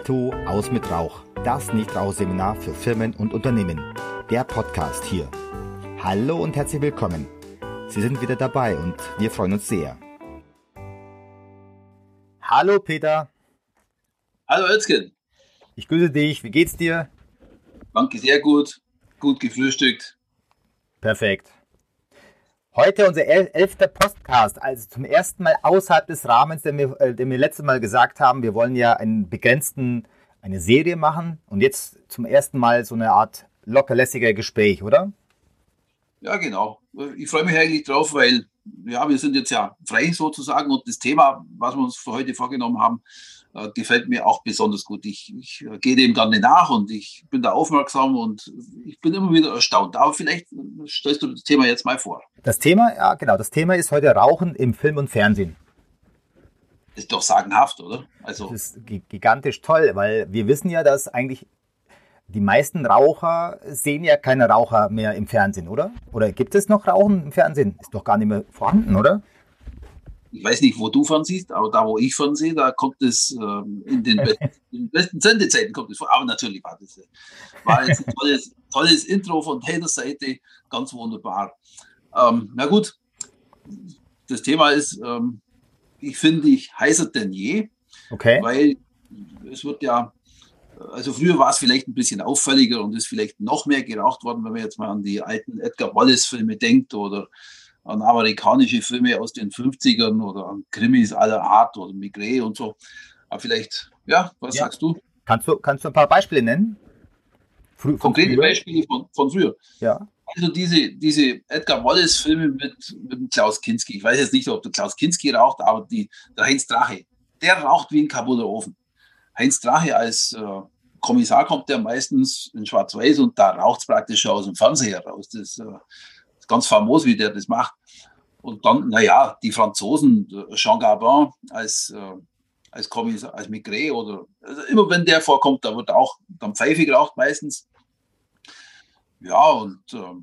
Finito aus mit Rauch. Das Nichtrauchseminar für Firmen und Unternehmen. Der Podcast hier. Hallo und herzlich willkommen. Sie sind wieder dabei und wir freuen uns sehr. Hallo Peter. Hallo Özgen. Ich grüße dich. Wie geht's dir? Danke, sehr gut. Gut gefrühstückt. Perfekt. Heute unser elfter Podcast, also zum ersten Mal außerhalb des Rahmens, den wir, äh, den wir letztes Mal gesagt haben. Wir wollen ja einen begrenzten, eine Serie machen und jetzt zum ersten Mal so eine Art lockerlässiger Gespräch, oder? Ja, genau. Ich freue mich eigentlich drauf, weil ja, wir sind jetzt ja frei sozusagen und das Thema, was wir uns für heute vorgenommen haben, äh, gefällt mir auch besonders gut. Ich, ich äh, gehe dem gerne nach und ich bin da aufmerksam und ich bin immer wieder erstaunt. Aber vielleicht stellst du das Thema jetzt mal vor. Das Thema, ja genau, das Thema ist heute Rauchen im Film und Fernsehen. Ist doch sagenhaft, oder? Also das ist gigantisch toll, weil wir wissen ja, dass eigentlich die meisten Raucher sehen ja keine Raucher mehr im Fernsehen, oder? Oder gibt es noch Rauchen im Fernsehen? Ist doch gar nicht mehr vorhanden, oder? ich weiß nicht, wo du fernsiehst, aber da, wo ich fernsehe, da kommt es ähm, in, den besten, in den besten Sendezeiten kommt es vor. Aber natürlich war das war jetzt ein tolles, tolles Intro von Taters Seite, ganz wunderbar. Ähm, na gut, das Thema ist, ähm, ich finde ich heißer denn je, okay. weil es wird ja, also früher war es vielleicht ein bisschen auffälliger und ist vielleicht noch mehr geraucht worden, wenn man jetzt mal an die alten Edgar Wallace-Filme denkt oder an amerikanische Filme aus den 50ern oder an Krimis aller Art oder Migré und so. Aber vielleicht, ja, was ja. sagst du? Kannst du, kannst du ein paar Beispiele nennen? Frü Konkrete früher? Beispiele von, von früher. Ja. Also diese, diese Edgar Wallace-Filme mit, mit Klaus Kinski. Ich weiß jetzt nicht, ob der Klaus Kinski raucht, aber die, der Heinz Drache, der raucht wie ein kaputter Ofen. Heinz Drache als äh, Kommissar kommt der meistens in Schwarz-Weiß und da raucht es praktisch aus dem Fernseher raus. Das äh, ganz famos, wie der das macht. Und dann, naja, die Franzosen, Jean Gabin als, äh, als Kommissar, als Migré oder also immer wenn der vorkommt, da wird auch dann Pfeife geraucht meistens. Ja, und äh,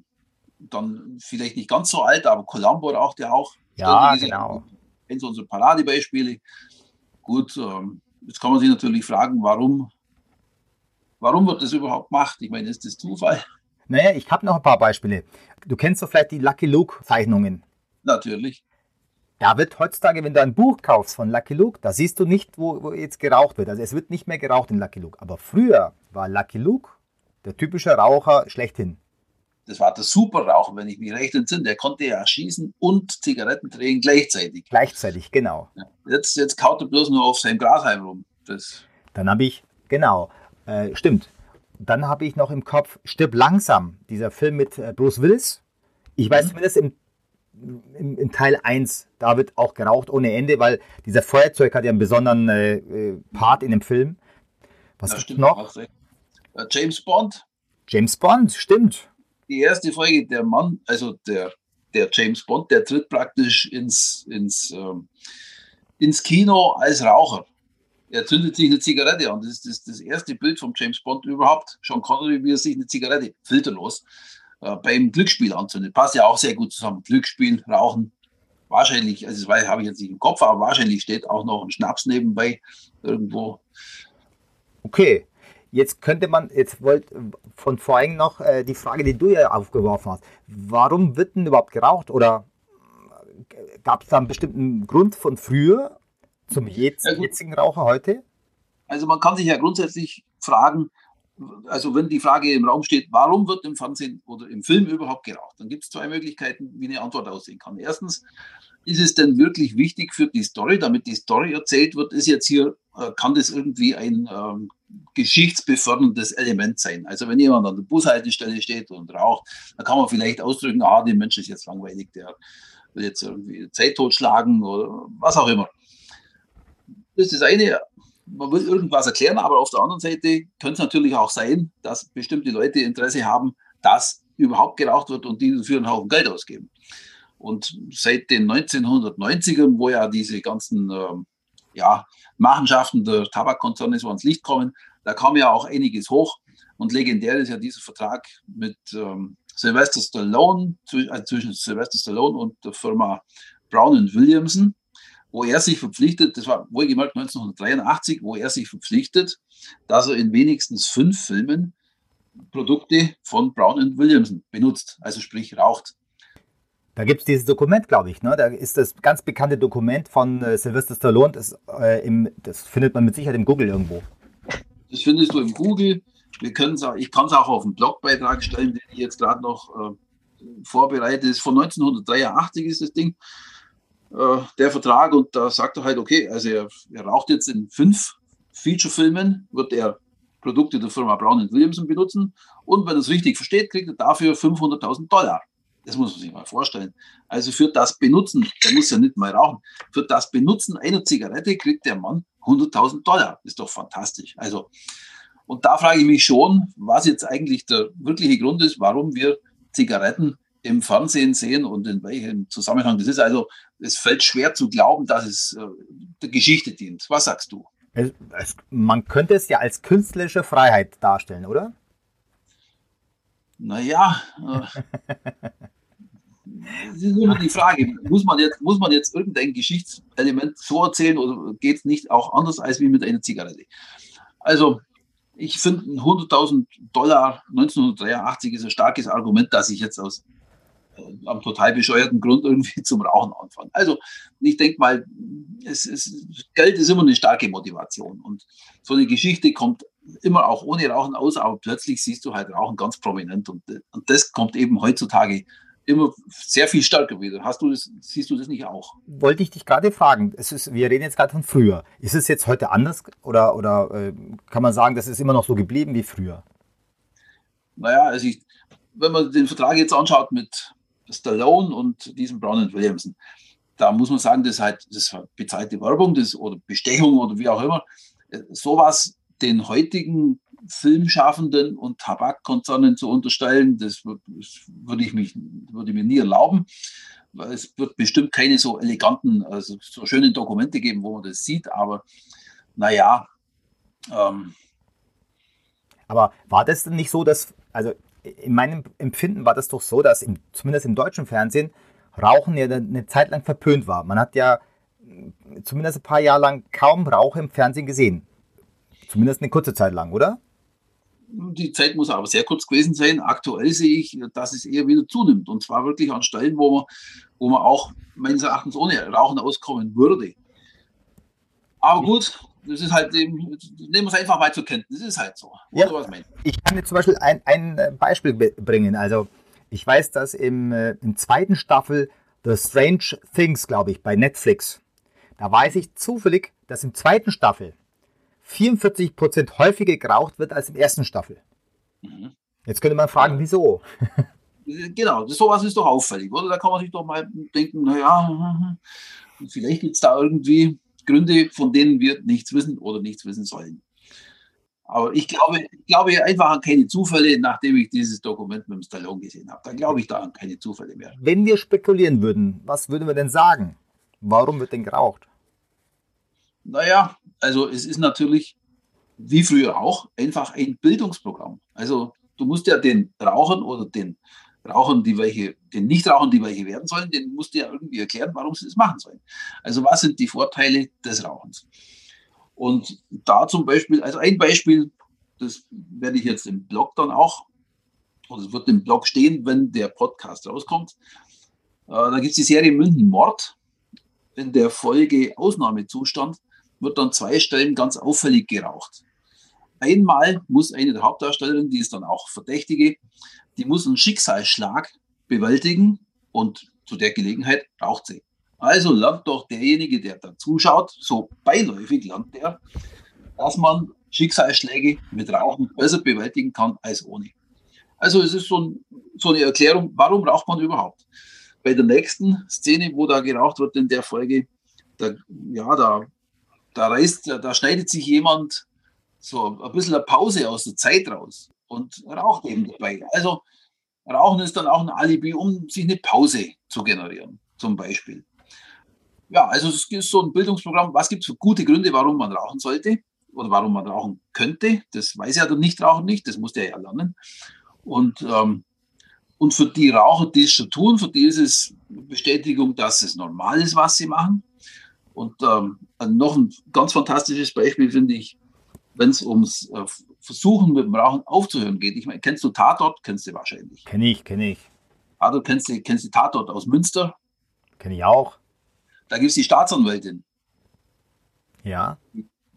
dann vielleicht nicht ganz so alt, aber Colombo raucht ja auch. Ja, genau. Eins unserer Paradebeispiele. Gut, äh, jetzt kann man sich natürlich fragen, warum, warum wird das überhaupt gemacht? Ich meine, ist das Zufall? Naja, ich habe noch ein paar Beispiele. Du kennst doch vielleicht die Lucky Luke Zeichnungen. Natürlich. Da wird heutzutage, wenn du ein Buch kaufst von Lucky Luke, da siehst du nicht, wo, wo jetzt geraucht wird. Also es wird nicht mehr geraucht in Lucky Luke. Aber früher war Lucky Luke der typische Raucher schlechthin. Das war der Superraucher, wenn ich mich recht entsinne. Der konnte ja schießen und Zigaretten drehen gleichzeitig. Gleichzeitig, genau. Jetzt, jetzt kaut er bloß nur auf seinem Grashalm rum. Das Dann habe ich, genau, äh, stimmt. Dann habe ich noch im Kopf Stirb langsam, dieser Film mit äh, Bruce Willis. Ich weiß mhm. zumindest im, im, im, Teil 1, da wird auch geraucht ohne Ende, weil dieser Feuerzeug hat ja einen besonderen äh, äh Part in dem Film. Was ja, stimmt noch? James Bond. James Bond, stimmt. Die erste Folge, der Mann, also der, der James Bond, der tritt praktisch ins, ins, ähm, ins Kino als Raucher. Er zündet sich eine Zigarette an. Das ist das, das erste Bild von James Bond überhaupt. Sean Connery, wie er sich eine Zigarette filterlos äh, beim Glücksspiel anzündet. Passt ja auch sehr gut zusammen. Glücksspiel, Rauchen. Wahrscheinlich, also das habe ich jetzt nicht im Kopf, aber wahrscheinlich steht auch noch ein Schnaps nebenbei irgendwo. Okay. Jetzt könnte man, jetzt wollt von vorhin noch äh, die Frage, die du ja aufgeworfen hast. Warum wird denn überhaupt geraucht? Oder äh, gab es da einen bestimmten Grund von früher zum jetzigen Raucher heute? Also man kann sich ja grundsätzlich fragen, also wenn die Frage im Raum steht, warum wird im Fernsehen oder im Film überhaupt geraucht, dann gibt es zwei Möglichkeiten, wie eine Antwort aussehen kann. Erstens, ist es denn wirklich wichtig für die Story, damit die Story erzählt wird, ist jetzt hier, äh, kann das irgendwie ein ähm, geschichtsbeförderndes Element sein. Also wenn jemand an der Bushaltestelle steht und raucht, dann kann man vielleicht ausdrücken, ah, der Mensch ist jetzt langweilig, der will jetzt irgendwie Zeit totschlagen oder was auch immer. Das ist das eine, man will irgendwas erklären, aber auf der anderen Seite könnte es natürlich auch sein, dass bestimmte Leute Interesse haben, dass überhaupt geraucht wird und die dafür einen Haufen Geld ausgeben. Und seit den 1990ern, wo ja diese ganzen ähm, ja, Machenschaften der Tabakkonzerne so ans Licht kommen, da kam ja auch einiges hoch. Und legendär ist ja dieser Vertrag mit ähm, Sylvester Stallone, also zwischen Sylvester Stallone und der Firma Brown Williamson wo er sich verpflichtet, das war wohlgemerkt 1983, wo er sich verpflichtet, dass er in wenigstens fünf Filmen Produkte von Brown Williamson benutzt, also sprich raucht. Da gibt es dieses Dokument, glaube ich. Ne? Da ist das ganz bekannte Dokument von äh, Sylvester Stallone. Das, äh, im, das findet man mit Sicherheit im Google irgendwo. Das findest du im Google. Wir auch, ich kann es auch auf einen Blogbeitrag stellen, den ich jetzt gerade noch äh, vorbereite. Das ist von 1983 ist das Ding, äh, der Vertrag. Und da sagt er halt, okay, also er, er raucht jetzt in fünf Feature-Filmen, wird er Produkte der Firma Brown Williamson benutzen. Und wenn er es richtig versteht, kriegt er dafür 500.000 Dollar. Das muss man sich mal vorstellen. Also für das Benutzen, der muss ja nicht mal rauchen, für das Benutzen einer Zigarette kriegt der Mann 100.000 Dollar. Ist doch fantastisch. Also, und da frage ich mich schon, was jetzt eigentlich der wirkliche Grund ist, warum wir Zigaretten im Fernsehen sehen und in welchem Zusammenhang das ist. Also es fällt schwer zu glauben, dass es äh, der Geschichte dient. Was sagst du? Es, es, man könnte es ja als künstlerische Freiheit darstellen, oder? Naja, äh, das ist immer die Frage, muss man jetzt, muss man jetzt irgendein Geschichtselement so erzählen oder geht es nicht auch anders als wie mit einer Zigarette? Also, ich finde 100.000 Dollar 1983 ist ein starkes Argument, dass ich jetzt aus am total bescheuerten Grund irgendwie zum Rauchen anfange. Also ich denke mal, es, es, Geld ist immer eine starke Motivation und so eine Geschichte kommt immer auch ohne Rauchen aus, aber plötzlich siehst du halt Rauchen ganz prominent und, und das kommt eben heutzutage immer sehr viel stärker wieder. Hast du das, siehst du das nicht auch? Wollte ich dich gerade fragen. Ist, wir reden jetzt gerade von früher. Ist es jetzt heute anders oder, oder äh, kann man sagen, das ist immer noch so geblieben wie früher? Naja, also ich, wenn man den Vertrag jetzt anschaut mit Stallone und diesem Brown Williamson, da muss man sagen, das ist halt das ist bezahlte Werbung das, oder Bestechung oder wie auch immer. Äh, sowas den heutigen Filmschaffenden und Tabakkonzernen zu unterstellen, das, das würde ich mich, würde mir nie erlauben. Es wird bestimmt keine so eleganten, also so schönen Dokumente geben, wo man das sieht, aber naja. Ähm, aber war das denn nicht so, dass, also in meinem Empfinden war das doch so, dass im, zumindest im deutschen Fernsehen Rauchen ja eine Zeit lang verpönt war. Man hat ja zumindest ein paar Jahre lang kaum Rauch im Fernsehen gesehen. Zumindest eine kurze Zeit lang, oder? Die Zeit muss aber sehr kurz gewesen sein. Aktuell sehe ich, dass es eher wieder zunimmt. Und zwar wirklich an Stellen, wo man, wo man auch meines Erachtens ohne Rauchen auskommen würde. Aber gut, das ist halt eben, nehmen wir es einfach mal zur Kenntnis. Das ist halt so. Ja, ich kann jetzt zum Beispiel ein, ein äh, Beispiel bringen. Also, ich weiß, dass im, äh, im zweiten Staffel The Strange Things, glaube ich, bei Netflix, da weiß ich zufällig, dass im zweiten Staffel 44% häufiger geraucht wird als im ersten Staffel. Mhm. Jetzt könnte man fragen, wieso? Genau, sowas ist doch auffällig, oder? Da kann man sich doch mal denken, naja, vielleicht gibt es da irgendwie Gründe, von denen wir nichts wissen oder nichts wissen sollen. Aber ich glaube, ich glaube einfach an keine Zufälle, nachdem ich dieses Dokument mit dem Stallone gesehen habe. Da glaube ich da an keine Zufälle mehr. Wenn wir spekulieren würden, was würden wir denn sagen? Warum wird denn geraucht? Naja, also es ist natürlich, wie früher auch, einfach ein Bildungsprogramm. Also du musst ja den Rauchern oder den Rauchern, die welche, den Nichtrauchern, die welche werden sollen, den musst du ja irgendwie erklären, warum sie das machen sollen. Also was sind die Vorteile des Rauchens? Und da zum Beispiel, also ein Beispiel, das werde ich jetzt im Blog dann auch, oder es wird im Blog stehen, wenn der Podcast rauskommt. Äh, da gibt es die Serie München Mord. In der Folge Ausnahmezustand wird an zwei Stellen ganz auffällig geraucht. Einmal muss eine der Hauptdarstellerinnen, die ist dann auch Verdächtige, die muss einen Schicksalsschlag bewältigen und zu der Gelegenheit raucht sie. Also lernt doch derjenige, der da zuschaut, so beiläufig lernt er, dass man Schicksalsschläge mit Rauchen besser bewältigen kann als ohne. Also es ist so, ein, so eine Erklärung, warum raucht man überhaupt? Bei der nächsten Szene, wo da geraucht wird in der Folge, da, ja, da da reißt, da schneidet sich jemand so ein bisschen eine Pause aus der Zeit raus und raucht eben dabei. Also Rauchen ist dann auch ein Alibi, um sich eine Pause zu generieren, zum Beispiel. Ja, also es ist so ein Bildungsprogramm. Was gibt es für gute Gründe, warum man rauchen sollte oder warum man rauchen könnte? Das weiß ja der Nichtraucher nicht, das muss der ja lernen. Und, ähm, und für die Raucher, die es schon tun, für die ist es Bestätigung, dass es normal ist, was sie machen. Und ähm, noch ein ganz fantastisches Beispiel finde ich, wenn es ums äh, Versuchen mit dem Rauchen aufzuhören geht. Ich meine, kennst du Tatort? Kennst du wahrscheinlich. Kenn ich, kenne ich. Kennst du, kennst du Tatort aus Münster? Kenne ich auch. Da gibt es die Staatsanwältin. Ja.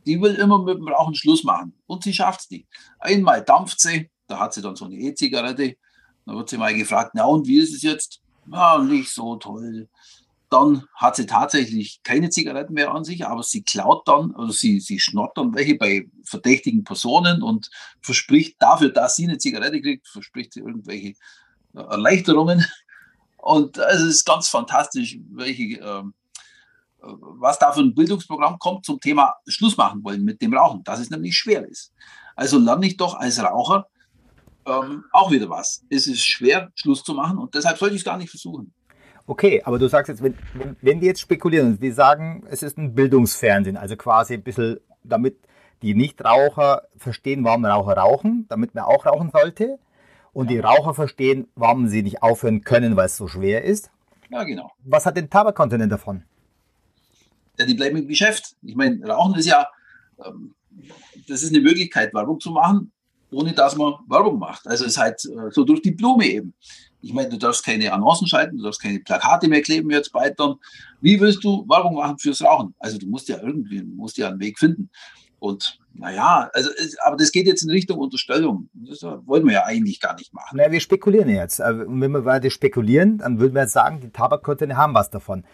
Die will immer mit dem Rauchen Schluss machen. Und sie schafft es nicht. Einmal dampft sie, da hat sie dann so eine E-Zigarette. Dann wird sie mal gefragt, na und wie ist es jetzt? Ja, nicht so toll. Dann hat sie tatsächlich keine Zigaretten mehr an sich, aber sie klaut dann, also sie, sie schnort dann welche bei verdächtigen Personen und verspricht dafür, dass sie eine Zigarette kriegt, verspricht sie irgendwelche äh, Erleichterungen. Und es ist ganz fantastisch, welche, äh, was da für ein Bildungsprogramm kommt zum Thema Schluss machen wollen mit dem Rauchen, dass es nämlich schwer ist. Also lerne ich doch als Raucher ähm, auch wieder was. Es ist schwer, Schluss zu machen und deshalb sollte ich es gar nicht versuchen. Okay, aber du sagst jetzt, wenn, wenn, die jetzt spekulieren, die sagen, es ist ein Bildungsfernsehen, also quasi ein bisschen, damit die Nichtraucher verstehen, warum Raucher rauchen, damit man auch rauchen sollte, und ja. die Raucher verstehen, warum sie nicht aufhören können, weil es so schwer ist. Ja, genau. Was hat den Tabakkontinent davon? Ja, die bleiben im Geschäft. Ich meine, Rauchen ist ja, ähm, das ist eine Möglichkeit, Werbung zu machen, ohne dass man Werbung macht. Also es ist halt äh, so durch die Blume eben. Ich meine, du darfst keine Annoncen schalten, du darfst keine Plakate mehr kleben jetzt bald dann. Wie willst du Werbung machen fürs Rauchen? Also du musst ja irgendwie, musst ja einen Weg finden. Und naja, also, aber das geht jetzt in Richtung Unterstellung. Das wollen wir ja eigentlich gar nicht machen. Naja, wir spekulieren jetzt. Und wenn wir weiter spekulieren, dann würden wir jetzt sagen, die Tabakkonzerne haben was davon.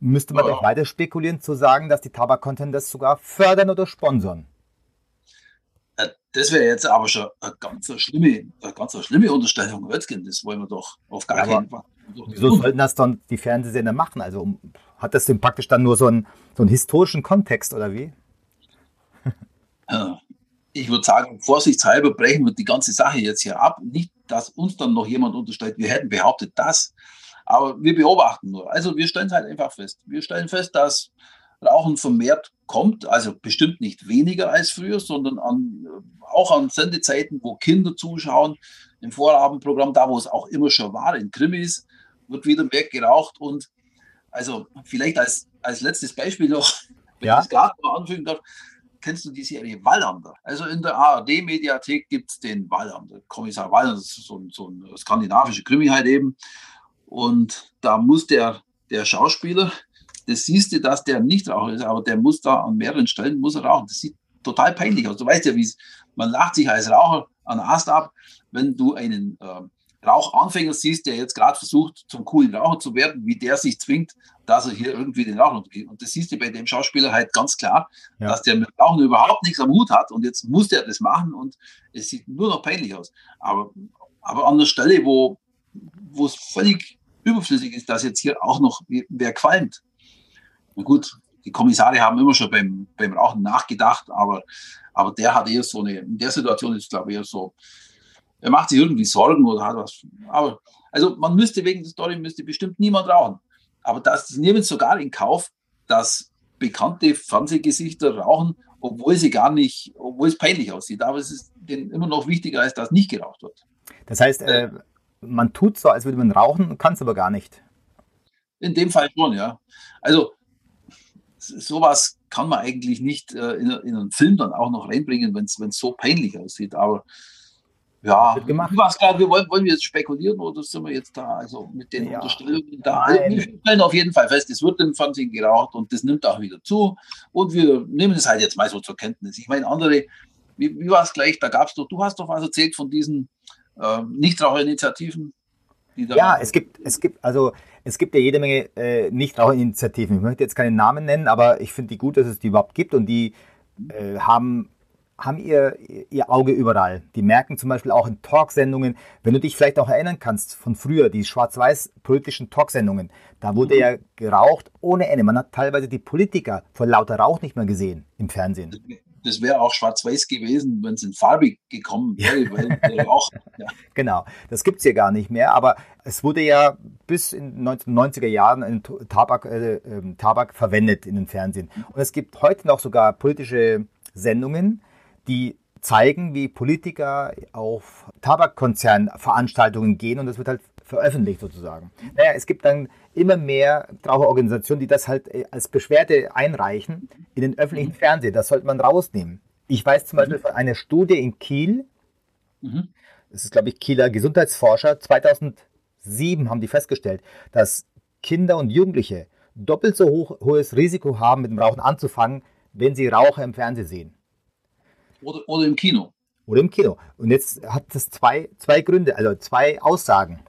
Müsste man ja. doch weiter spekulieren, zu sagen, dass die Tabakkonzerne das sogar fördern oder sponsern? Das wäre jetzt aber schon eine ganz schlimme, eine ganz schlimme Unterstellung. Röttgen, das wollen wir doch auf gar ja, keinen Fall. Wieso sollten das dann die Fernsehsender machen? Also hat das denn praktisch dann nur so einen, so einen historischen Kontext oder wie? Ich würde sagen, vorsichtshalber brechen wir die ganze Sache jetzt hier ab. Nicht, dass uns dann noch jemand unterstellt, wir hätten behauptet das. Aber wir beobachten nur. Also wir stellen es halt einfach fest. Wir stellen fest, dass Rauchen vermehrt kommt, also bestimmt nicht weniger als früher, sondern an, auch an Sendezeiten, wo Kinder zuschauen, im Vorabendprogramm, da wo es auch immer schon war, in Krimis, wird wieder mehr geraucht und also vielleicht als, als letztes Beispiel noch, wenn ja. ich es gerade mal anfügen darf, kennst du die Serie Wallander? Also in der ARD-Mediathek gibt es den Wallander, Kommissar Wallander, das ist so ein, so ein skandinavische Krimi halt eben. Und da muss der, der Schauspieler, das siehst du, dass der nicht Raucher ist, aber der muss da an mehreren Stellen muss er rauchen. Das sieht total peinlich aus. Du weißt ja, wie es, man lacht sich als Raucher an der Ast ab, wenn du einen äh, Rauchanfänger siehst, der jetzt gerade versucht, zum coolen Raucher zu werden, wie der sich zwingt, dass er hier irgendwie den Rauch untergeht. Und das siehst du bei dem Schauspieler halt ganz klar, ja. dass der mit Rauchen überhaupt nichts am Hut hat und jetzt muss der das machen und es sieht nur noch peinlich aus. Aber, aber an der Stelle, wo, wo es völlig überflüssig ist, dass jetzt hier auch noch wer qualmt. Na gut, die Kommissare haben immer schon beim, beim Rauchen nachgedacht, aber, aber der hat eher so eine, in der Situation ist, glaube ich, eher so, er macht sich irgendwie Sorgen oder hat was. Aber, also man müsste wegen der Story, müsste bestimmt niemand rauchen. Aber das nehmen sogar in Kauf, dass bekannte Fernsehgesichter rauchen, obwohl sie gar nicht, obwohl es peinlich aussieht. Aber es ist denen immer noch wichtiger, als dass nicht geraucht wird. Das heißt, äh, man tut so, als würde man rauchen, kann es aber gar nicht. In dem Fall schon, ja. Also sowas kann man eigentlich nicht äh, in, in, einen Film dann auch noch reinbringen, wenn es so peinlich aussieht. Aber ja, was gerade, wir wollen, wollen wir jetzt spekulieren oder sind wir jetzt da, also mit den ja. Unterstellungen da? Also wir stellen auf jeden Fall fest, es wird im Fernsehen geraucht und das nimmt auch wieder zu. Und wir nehmen es halt jetzt mal so zur Kenntnis. Ich meine, andere, wie, wie war es gleich, da gab es doch, du hast doch was erzählt von diesen äh, Nichtraucherinitiativen. ja, es gibt, es gibt, also es gibt ja jede Menge äh, Nichtraucherinitiativen. Ich möchte jetzt keine Namen nennen, aber ich finde die gut, dass es die überhaupt gibt und die äh, haben haben ihr, ihr Auge überall. Die merken zum Beispiel auch in Talksendungen, wenn du dich vielleicht auch erinnern kannst von früher, die schwarz-weiß politischen Talksendungen, da wurde mhm. ja geraucht ohne Ende. Man hat teilweise die Politiker vor lauter Rauch nicht mehr gesehen im Fernsehen das wäre auch schwarz-weiß gewesen, wenn es in farbig gekommen wäre, weil der Rauch. Ja. Genau, das gibt es hier gar nicht mehr, aber es wurde ja bis in den 1990er Jahren Tabak, äh, ähm, Tabak verwendet in den Fernsehen. Und es gibt heute noch sogar politische Sendungen, die zeigen, wie Politiker auf Tabakkonzernveranstaltungen gehen und das wird halt veröffentlicht sozusagen. Naja, es gibt dann immer mehr Raucherorganisationen, die das halt äh, als Beschwerde einreichen in den öffentlichen mhm. Fernsehen. Das sollte man rausnehmen. Ich weiß zum Beispiel mhm. von einer Studie in Kiel, mhm. das ist glaube ich Kieler Gesundheitsforscher, 2007 haben die festgestellt, dass Kinder und Jugendliche doppelt so hoch, hohes Risiko haben, mit dem Rauchen anzufangen, wenn sie Raucher im Fernsehen sehen. Oder, oder im Kino. Oder im Kino. Und jetzt hat das zwei, zwei Gründe, also zwei Aussagen.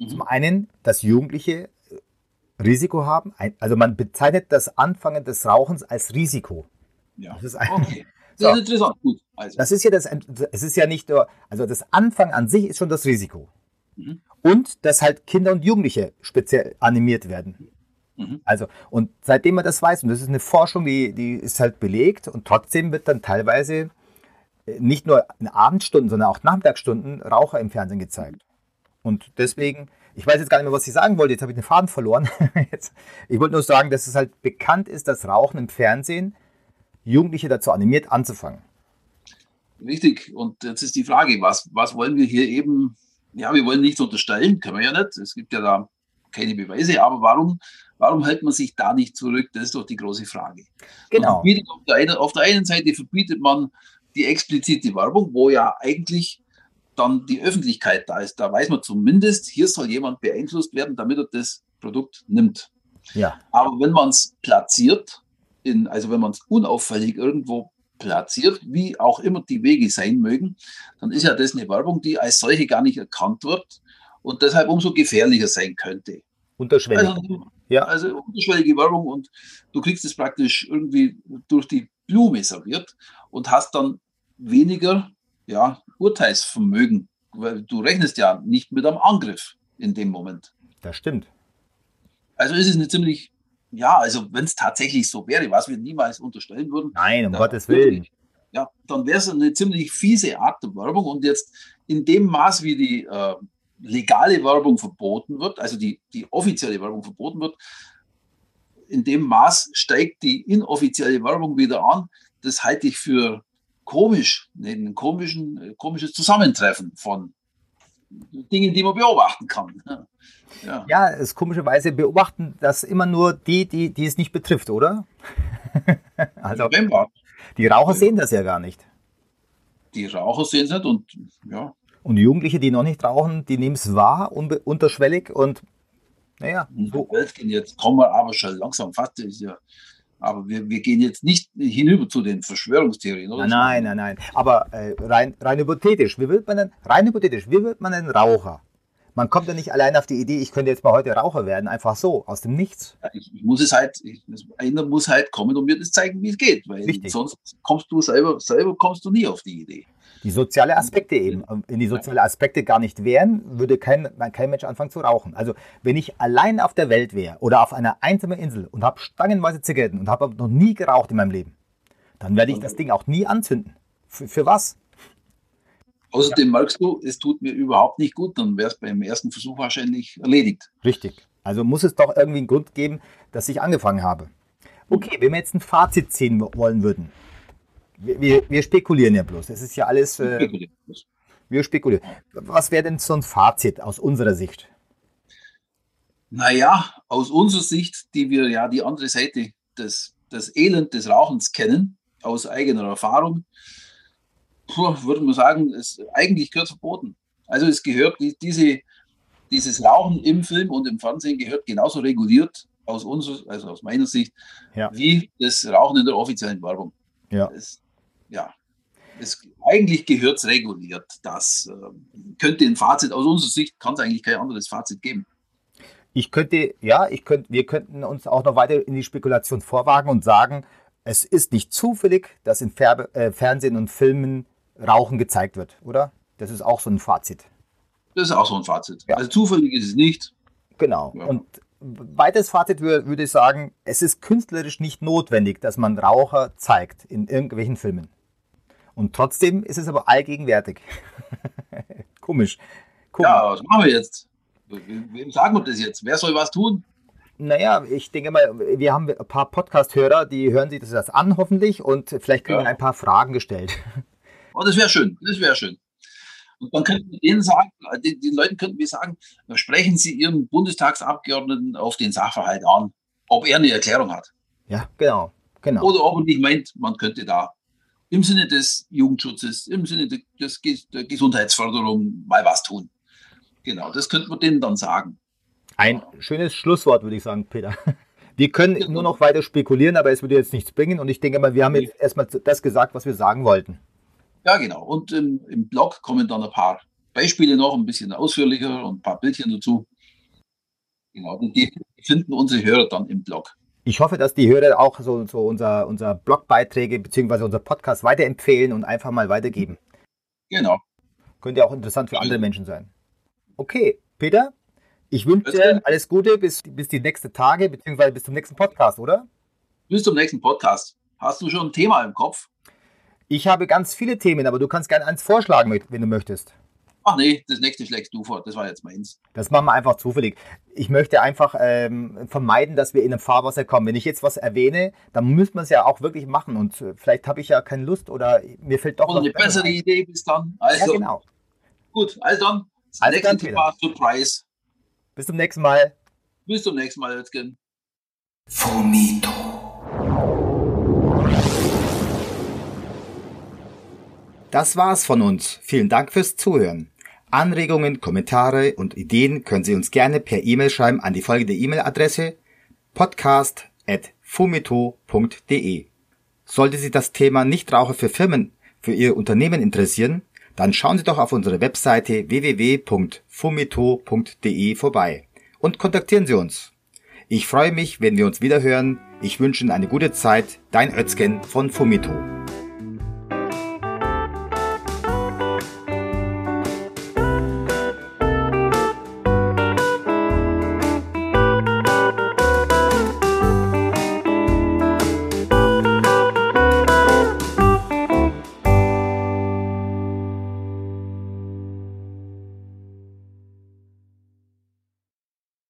Mhm. Zum einen, dass Jugendliche Risiko haben. Also man bezeichnet das Anfangen des Rauchens als Risiko. Ja. Das ist ein, okay. Das so. ist interessant. Gut. Also. Das ist ja das, es ist ja nicht nur, also das Anfang an sich ist schon das Risiko. Mhm. Und dass halt Kinder und Jugendliche speziell animiert werden. Mhm. Also, und seitdem man das weiß, und das ist eine Forschung, die, die ist halt belegt, und trotzdem wird dann teilweise äh, nicht nur in Abendstunden, sondern auch Nachmittagsstunden Raucher im Fernsehen gezeigt. Und deswegen, ich weiß jetzt gar nicht mehr, was ich sagen wollte, jetzt habe ich den Faden verloren. jetzt, ich wollte nur sagen, dass es halt bekannt ist, dass Rauchen im Fernsehen Jugendliche dazu animiert, anzufangen. Richtig. Und jetzt ist die Frage, was, was wollen wir hier eben, ja, wir wollen nichts unterstellen, können wir ja nicht. Es gibt ja da keine Beweise, aber warum, warum hält man sich da nicht zurück? Das ist doch die große Frage. Genau. Auf der, einen, auf der einen Seite verbietet man die explizite Werbung, wo ja eigentlich dann die Öffentlichkeit da ist. Da weiß man zumindest, hier soll jemand beeinflusst werden, damit er das Produkt nimmt. Ja. Aber wenn man es platziert, in, also wenn man es unauffällig irgendwo platziert, wie auch immer die Wege sein mögen, dann ist ja das eine Werbung, die als solche gar nicht erkannt wird und deshalb umso gefährlicher sein könnte. Unterschwellig. Also, ja. also unterschwellige Werbung und du kriegst es praktisch irgendwie durch die Blume serviert und hast dann weniger ja, Urteilsvermögen, weil du rechnest ja nicht mit einem Angriff in dem Moment. Das stimmt. Also ist es eine ziemlich, ja, also wenn es tatsächlich so wäre, was wir niemals unterstellen würden. Nein, um Gottes Willen. Ja, dann wäre es eine ziemlich fiese Art der Werbung und jetzt in dem Maß, wie die äh, legale Werbung verboten wird, also die, die offizielle Werbung verboten wird, in dem Maß steigt die inoffizielle Werbung wieder an. Das halte ich für komisch, ein komischen, äh, komisches Zusammentreffen von Dingen, die man beobachten kann. Ja, ja es komischerweise beobachten das immer nur die, die, die es nicht betrifft, oder? also, die Raucher sehen das ja gar nicht. Die Raucher sehen es nicht und ja. Und Jugendliche, die noch nicht rauchen, die nehmen es wahr, unterschwellig und naja. So. Jetzt kommen wir aber schon langsam fast, ist ja aber wir, wir gehen jetzt nicht hinüber zu den Verschwörungstheorien, oder? Nein, nein, nein. Aber äh, rein, rein hypothetisch, wie wird man denn, rein hypothetisch, wie wird man denn Raucher? Man kommt ja nicht allein auf die Idee, ich könnte jetzt mal heute Raucher werden, einfach so, aus dem Nichts. Ja, ich, ich, muss es halt, ich, einer muss halt kommen und mir das zeigen, wie es geht, weil Richtig. sonst kommst du selber, selber kommst du nie auf die Idee die soziale Aspekte eben. Wenn die soziale Aspekte gar nicht wären, würde kein, kein Mensch anfangen zu rauchen. Also wenn ich allein auf der Welt wäre oder auf einer einsamen Insel und habe stangenweise Zigaretten und habe noch nie geraucht in meinem Leben, dann werde ich das Ding auch nie anzünden. Für, für was? Außerdem ja. merkst du, es tut mir überhaupt nicht gut, dann wäre es beim ersten Versuch wahrscheinlich erledigt. Richtig. Also muss es doch irgendwie einen Grund geben, dass ich angefangen habe. Okay, wenn wir jetzt ein Fazit ziehen wollen würden, wir, wir, spekulieren ja bloß. Es ist ja alles. Äh, wir spekulieren. Was wäre denn so ein Fazit aus unserer Sicht? Naja, aus unserer Sicht, die wir ja die andere Seite des, des Elend des Rauchens kennen, aus eigener Erfahrung, würde man sagen, es eigentlich gehört verboten. Also es gehört, diese, dieses Rauchen im Film und im Fernsehen gehört genauso reguliert aus unserer, also aus meiner Sicht, ja. wie das Rauchen in der offiziellen Werbung. Ja. Es, ja, es, eigentlich gehört es reguliert. Das äh, könnte ein Fazit, aus unserer Sicht kann es eigentlich kein anderes Fazit geben. Ich könnte, ja, ich könnte, wir könnten uns auch noch weiter in die Spekulation vorwagen und sagen, es ist nicht zufällig, dass in Fer äh, Fernsehen und Filmen Rauchen gezeigt wird, oder? Das ist auch so ein Fazit. Das ist auch so ein Fazit. Ja. Also zufällig ist es nicht. Genau. Ja. Und weiteres Fazit würde ich sagen, es ist künstlerisch nicht notwendig, dass man Raucher zeigt in irgendwelchen Filmen. Und trotzdem ist es aber allgegenwärtig. Komisch. Komisch. Ja, was machen wir jetzt? Wem sagen wir das jetzt? Wer soll was tun? Naja, ich denke mal, wir haben ein paar Podcast-Hörer, die hören sich das an, hoffentlich, und vielleicht kriegen ja. ein paar Fragen gestellt. Oh, das wäre schön, das wäre schön. Und dann könnten wir denen sagen, den, den Leuten könnten wir sagen, sprechen Sie Ihren Bundestagsabgeordneten auf den Sachverhalt an, ob er eine Erklärung hat. Ja, genau. genau. Oder ob er nicht meint, man könnte da im Sinne des Jugendschutzes, im Sinne des, der Gesundheitsförderung mal was tun. Genau, das könnte man denen dann sagen. Ein schönes Schlusswort, würde ich sagen, Peter. Wir können genau. nur noch weiter spekulieren, aber es würde jetzt nichts bringen. Und ich denke mal, wir haben jetzt erstmal das gesagt, was wir sagen wollten. Ja, genau. Und im, im Blog kommen dann ein paar Beispiele noch, ein bisschen ausführlicher und ein paar Bildchen dazu. Genau, die finden unsere Hörer dann im Blog. Ich hoffe, dass die Hörer auch so, so unser, unser Blogbeiträge bzw. unser Podcast weiterempfehlen und einfach mal weitergeben. Genau. Könnte auch interessant für andere Menschen sein. Okay, Peter, ich wünsche dir alles Gute bis, bis die nächsten Tage bzw. bis zum nächsten Podcast, oder? Bis zum nächsten Podcast. Hast du schon ein Thema im Kopf? Ich habe ganz viele Themen, aber du kannst gerne eins vorschlagen, wenn du möchtest. Ach nee, das nächste schlägst du vor. Das war jetzt meins. Das machen wir einfach zufällig. Ich möchte einfach ähm, vermeiden, dass wir in ein Fahrwasser kommen. Wenn ich jetzt was erwähne, dann müsste man es ja auch wirklich machen. Und äh, vielleicht habe ich ja keine Lust oder mir fällt doch. Oder eine bessere ein. Idee bis dann. Also, ja, genau. Gut, also dann. Das also nächste Thema Surprise. Bis zum nächsten Mal. Bis zum nächsten Mal, Özgen. Fumito. Das war's von uns. Vielen Dank fürs Zuhören. Anregungen, Kommentare und Ideen können Sie uns gerne per E-Mail schreiben an die folgende E-Mail-Adresse podcast.fumito.de. Sollte Sie das Thema Nichtraucher für Firmen für Ihr Unternehmen interessieren, dann schauen Sie doch auf unsere Webseite www.fumito.de vorbei und kontaktieren Sie uns. Ich freue mich, wenn wir uns wieder hören. Ich wünsche Ihnen eine gute Zeit. Dein Özgen von Fumito.